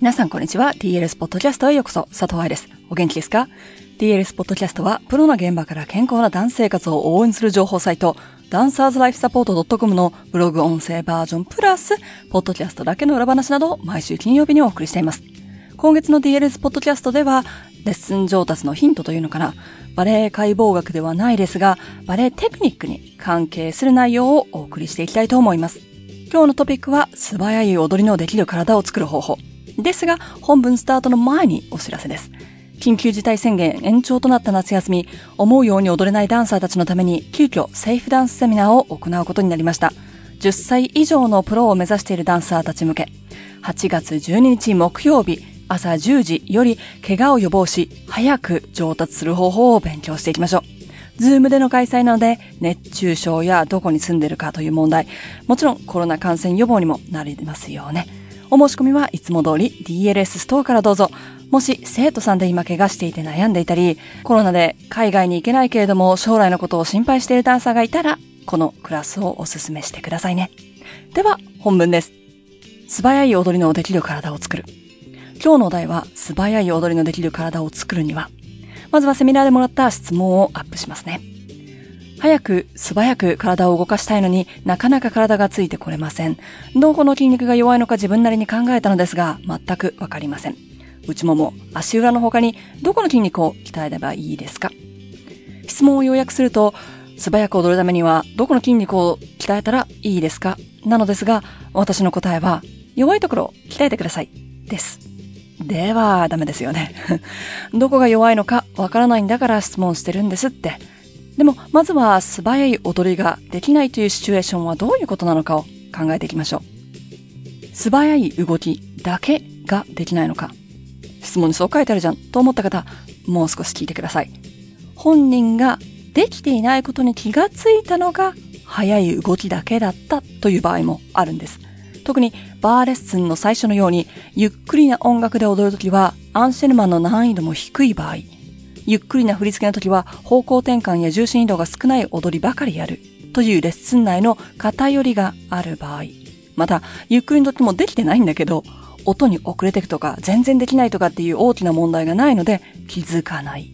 皆さんこんにちは。DLS ポッドキャストへようこそ。佐藤愛です。お元気ですか ?DLS ポッドキャストは、プロの現場から健康なダンス生活を応援する情報サイト、ダンサーズライフサポート .com のブログ音声バージョンプラス、ポッドキャストだけの裏話などを毎週金曜日にお送りしています。今月の DLS ポッドキャストでは、レッスン上達のヒントというのかな、バレエ解剖学ではないですが、バレエテクニックに関係する内容をお送りしていきたいと思います。今日のトピックは、素早い踊りのできる体を作る方法。ですが、本文スタートの前にお知らせです。緊急事態宣言延長となった夏休み、思うように踊れないダンサーたちのために、急遽セーフダンスセミナーを行うことになりました。10歳以上のプロを目指しているダンサーたち向け、8月12日木曜日、朝10時より怪我を予防し、早く上達する方法を勉強していきましょう。ズームでの開催なので、熱中症やどこに住んでるかという問題、もちろんコロナ感染予防にもなりますよね。お申し込みはいつも通り DLS ストアからどうぞ。もし生徒さんで今怪我していて悩んでいたり、コロナで海外に行けないけれども将来のことを心配しているダンサーがいたら、このクラスをお勧めしてくださいね。では、本文です。素早い踊りのできる体を作る。今日のお題は素早い踊りのできる体を作るには、まずはセミナーでもらった質問をアップしますね。早く素早く体を動かしたいのになかなか体がついてこれません。どこの筋肉が弱いのか自分なりに考えたのですが、全くわかりません。内もも、足裏の他にどこの筋肉を鍛えればいいですか？質問を要約すると、素早く踊るためにはどこの筋肉を鍛えたらいいですか？なのですが、私の答えは、弱いところを鍛えてください。です。では、ダメですよね。どこが弱いのかわからないんだから質問してるんですって。でも、まずは素早い踊りができないというシチュエーションはどういうことなのかを考えていきましょう。素早い動きだけができないのか。質問にそう書いてあるじゃんと思った方、もう少し聞いてください。本人ができていないことに気がついたのが早い動きだけだったという場合もあるんです。特にバーレッスンの最初のようにゆっくりな音楽で踊るときはアンシェルマンの難易度も低い場合、ゆっくりな振り付けのときは方向転換や重心移動が少ない踊りばかりやるというレッスン内の偏りがある場合、またゆっくりの時もできてないんだけど、音に遅れていくとか全然できないとかっていう大きな問題がないので気づかない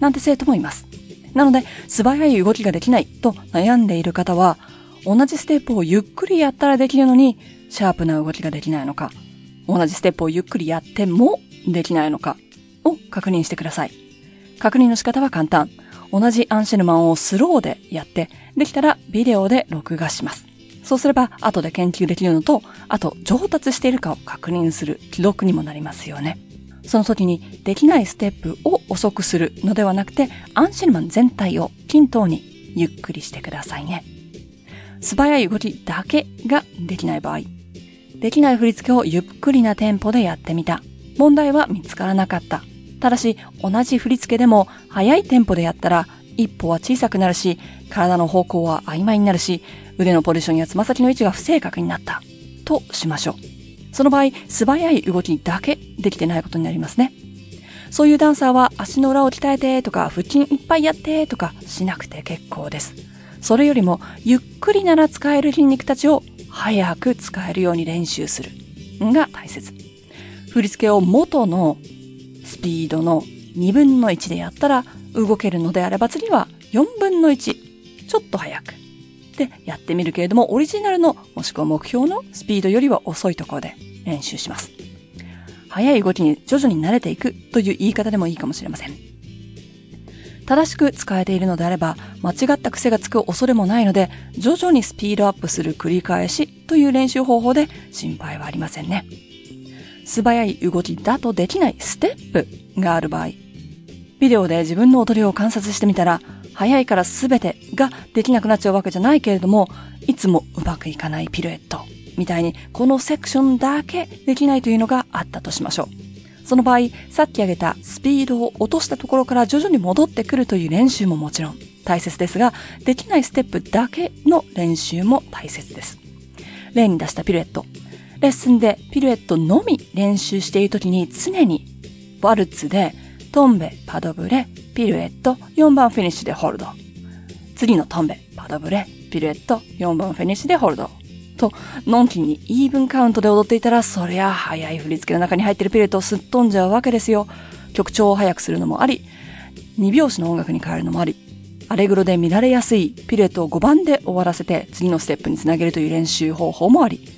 なんて生徒もいます。なので素早い動きができないと悩んでいる方は同じステップをゆっくりやったらできるのにシャープな動きができないのか、同じステップをゆっくりやってもできないのかを確認してください。確認の仕方は簡単。同じアンシェルマンをスローでやって、できたらビデオで録画します。そうすれば後で研究できるのと、あと上達しているかを確認する記録にもなりますよね。その時にできないステップを遅くするのではなくて、アンシェルマン全体を均等にゆっくりしてくださいね。素早い動きだけができない場合、できない振り付けをゆっくりなテンポでやってみた。問題は見つからなかった。ただし、同じ振り付けでも速いテンポでやったら、一歩は小さくなるし、体の方向は曖昧になるし、腕のポジションやつま先の位置が不正確になった。としましょう。その場合、素早い動きだけできてないことになりますね。そういうダンサーは足の裏を鍛えてとか、腹筋いっぱいやってとかしなくて結構です。それよりも、ゆっくりなら使える筋肉たちを早く使えるように練習するが大切。振り付けを元のスピードの2分の1でやったら動けるのであれば次は4分の1。ちょっと早く。でやってみるけれどもオリジナルのもしくは目標のスピードよりは遅いところで練習します。速い動きに徐々に慣れていくという言い方でもいいかもしれません。正しく使えているのであれば、間違った癖がつく恐れもないので、徐々にスピードアップする繰り返しという練習方法で心配はありませんね。素早い動きだとできないステップがある場合、ビデオで自分の踊りを観察してみたら、早いから全てができなくなっちゃうわけじゃないけれども、いつもうまくいかないピルエットみたいにこのセクションだけできないというのがあったとしましょう。その場合、さっき挙げたスピードを落としたところから徐々に戻ってくるという練習ももちろん大切ですが、できないステップだけの練習も大切です。例に出したピルエット。レッスンでピルエットのみ練習しているときに常にワルツでトンベ、パドブレ、ピルエット、4番フィニッシュでホールド。次のトンベ、パドブレ、ピルエット、4番フィニッシュでホールド。と、のんきにイーブンカウントで踊っていたら、そりゃ早い振り付けの中に入ってるピレットをすっ飛んじゃうわけですよ。曲調を速くするのもあり、2拍子の音楽に変えるのもあり、アレグロで乱れやすいピレットを5番で終わらせて次のステップにつなげるという練習方法もあり、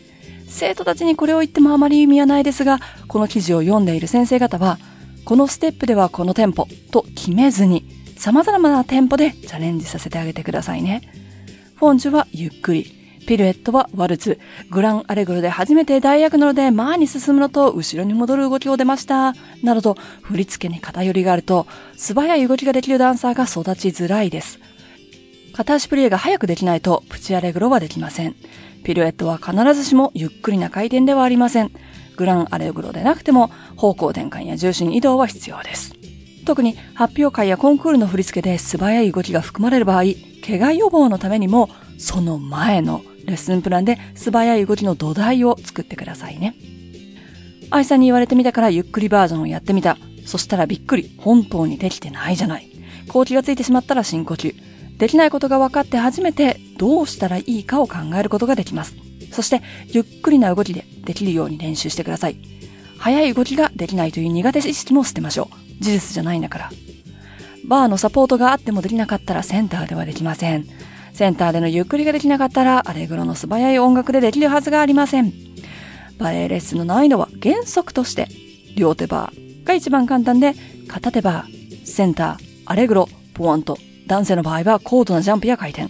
生徒たちにこれを言ってもあまり意味はないですが、この記事を読んでいる先生方は、このステップではこのテンポと決めずに、様々なテンポでチャレンジさせてあげてくださいね。フォンジュはゆっくり、ピルエットはワルツ、グランアレグロで初めて大役なので前に進むのと後ろに戻る動きを出ました。などと振り付けに偏りがあると素早い動きができるダンサーが育ちづらいです。片足プリエが早くできないとプチアレグロはできません。ピルエットは必ずしもゆっくりな回転ではありません。グランアレグロでなくても方向転換や重心移動は必要です。特に発表会やコンクールの振り付けで素早い動きが含まれる場合、怪我予防のためにもその前のレッスンプランで素早い動きの土台を作ってくださいね。愛さんに言われてみたからゆっくりバージョンをやってみた。そしたらびっくり。本当にできてないじゃない。後期がついてしまったら深呼吸。できないことが分かって初めてどうしたらいいかを考えることができます。そして、ゆっくりな動きでできるように練習してください。速い動きができないという苦手意識も捨てましょう。事実じゃないんだから。バーのサポートがあってもできなかったらセンターではできません。センターでのゆっくりができなかったら、アレグロの素早い音楽でできるはずがありません。バレエレッスンの難易度は原則として、両手バーが一番簡単で、片手バー、センター、アレグロ、ポワント、男性の場合は高度なジャンプや回転、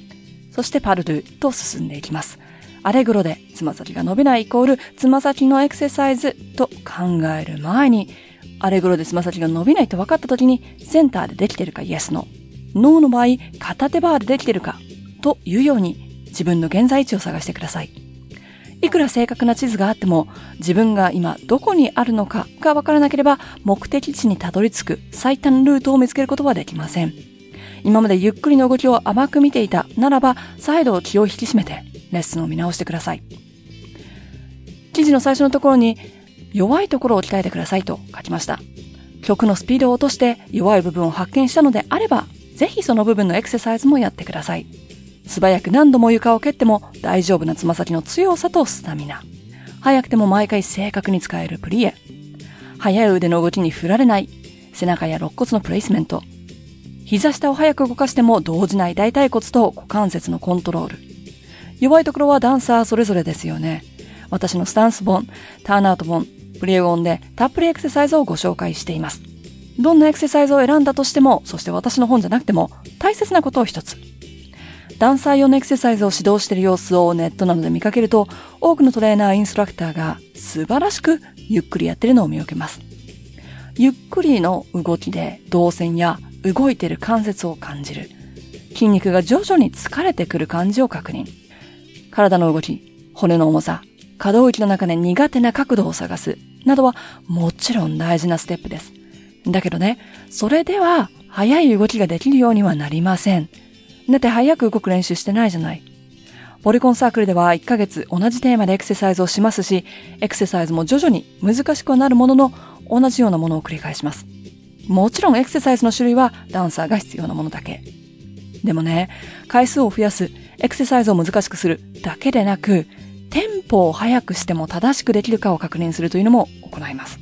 そしてパルドゥと進んでいきます。アレグロでつま先が伸びないイコールつま先のエクササイズと考える前に、アレグロでつま先が伸びないと分かった時にセンターでできてるかイエスノー。ノーの場合、片手バーでできてるかというように自分の現在地を探してください。いくら正確な地図があっても自分が今どこにあるのかがわからなければ目的地にたどり着く最短ルートを見つけることはできません。今までゆっくりの動きを甘く見ていたならば再度気を引き締めてレッスンを見直してください。記事の最初のところに弱いところを鍛えてくださいと書きました。曲のスピードを落として弱い部分を発見したのであれば、ぜひその部分のエクササイズもやってください。素早く何度も床を蹴っても大丈夫なつま先の強さとスタミナ。早くても毎回正確に使えるプリエ。速い腕の動きに振られない。背中や肋骨のプレイスメント。膝下を早く動かしても動じない大腿骨と股関節のコントロール。弱いところはダンサーそれぞれですよね。私のスタンス本、ターンアウト本、プリエゴンでたっぷりエクササイズをご紹介しています。どんなエクササイズを選んだとしても、そして私の本じゃなくても、大切なことを一つ。ダンサー用のエクササイズを指導している様子をネットなどで見かけると、多くのトレーナー、インストラクターが素晴らしくゆっくりやってるのを見受けます。ゆっくりの動きで動線や動いている関節を感じる。筋肉が徐々に疲れてくる感じを確認。体の動き、骨の重さ、可動域の中で苦手な角度を探す、などはもちろん大事なステップです。だけどね、それでは速い動きができるようにはなりません。だって早く動く練習してないじゃない。ポリコンサークルでは1ヶ月同じテーマでエクササイズをしますし、エクササイズも徐々に難しくはなるものの、同じようなものを繰り返します。もちろんエクササイズの種類はダンサーが必要なものだけ。でもね、回数を増やす、エクササイズを難しくするだけでなく、テンポを速くしても正しくできるかを確認するというのも行います。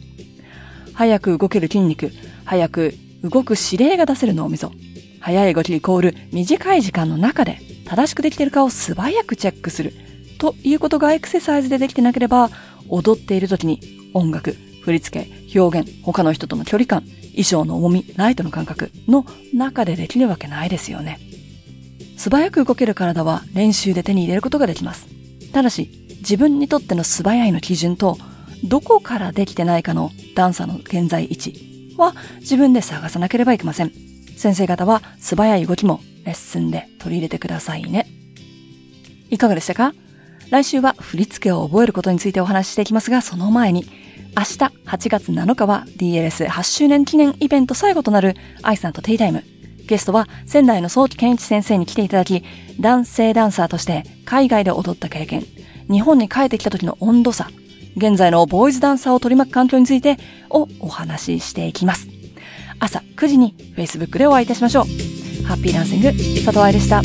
早く動ける筋肉、早く動く指令が出せる脳みそ、早い動きイコール短い時間の中で正しくできているかを素早くチェックするということがエクササイズでできてなければ踊っている時に音楽、振り付け、表現、他の人との距離感、衣装の重み、ライトの感覚の中でできるわけないですよね。素早く動ける体は練習で手に入れることができます。ただし、自分にとっての素早いの基準と、どこからできてないかのダンサーの現在位置は自分で探さなければいけません。先生方は素早い動きもレッスンで取り入れてくださいね。いかがでしたか？来週は振り付けを覚えることについてお話ししていきますが、その前に、明日8月7日は DLS8 周年記念イベント最後となる愛さんとティータイム。ゲストは仙台の早期健一先生に来ていただき、男性ダンサーとして海外で踊った経験、日本に帰ってきた時の温度差、現在のボーイズダンサーを取り巻く環境についてをお話ししていきます。朝9時に Facebook でお会いいたしましょう。ハッピーランシング、佐藤愛でした。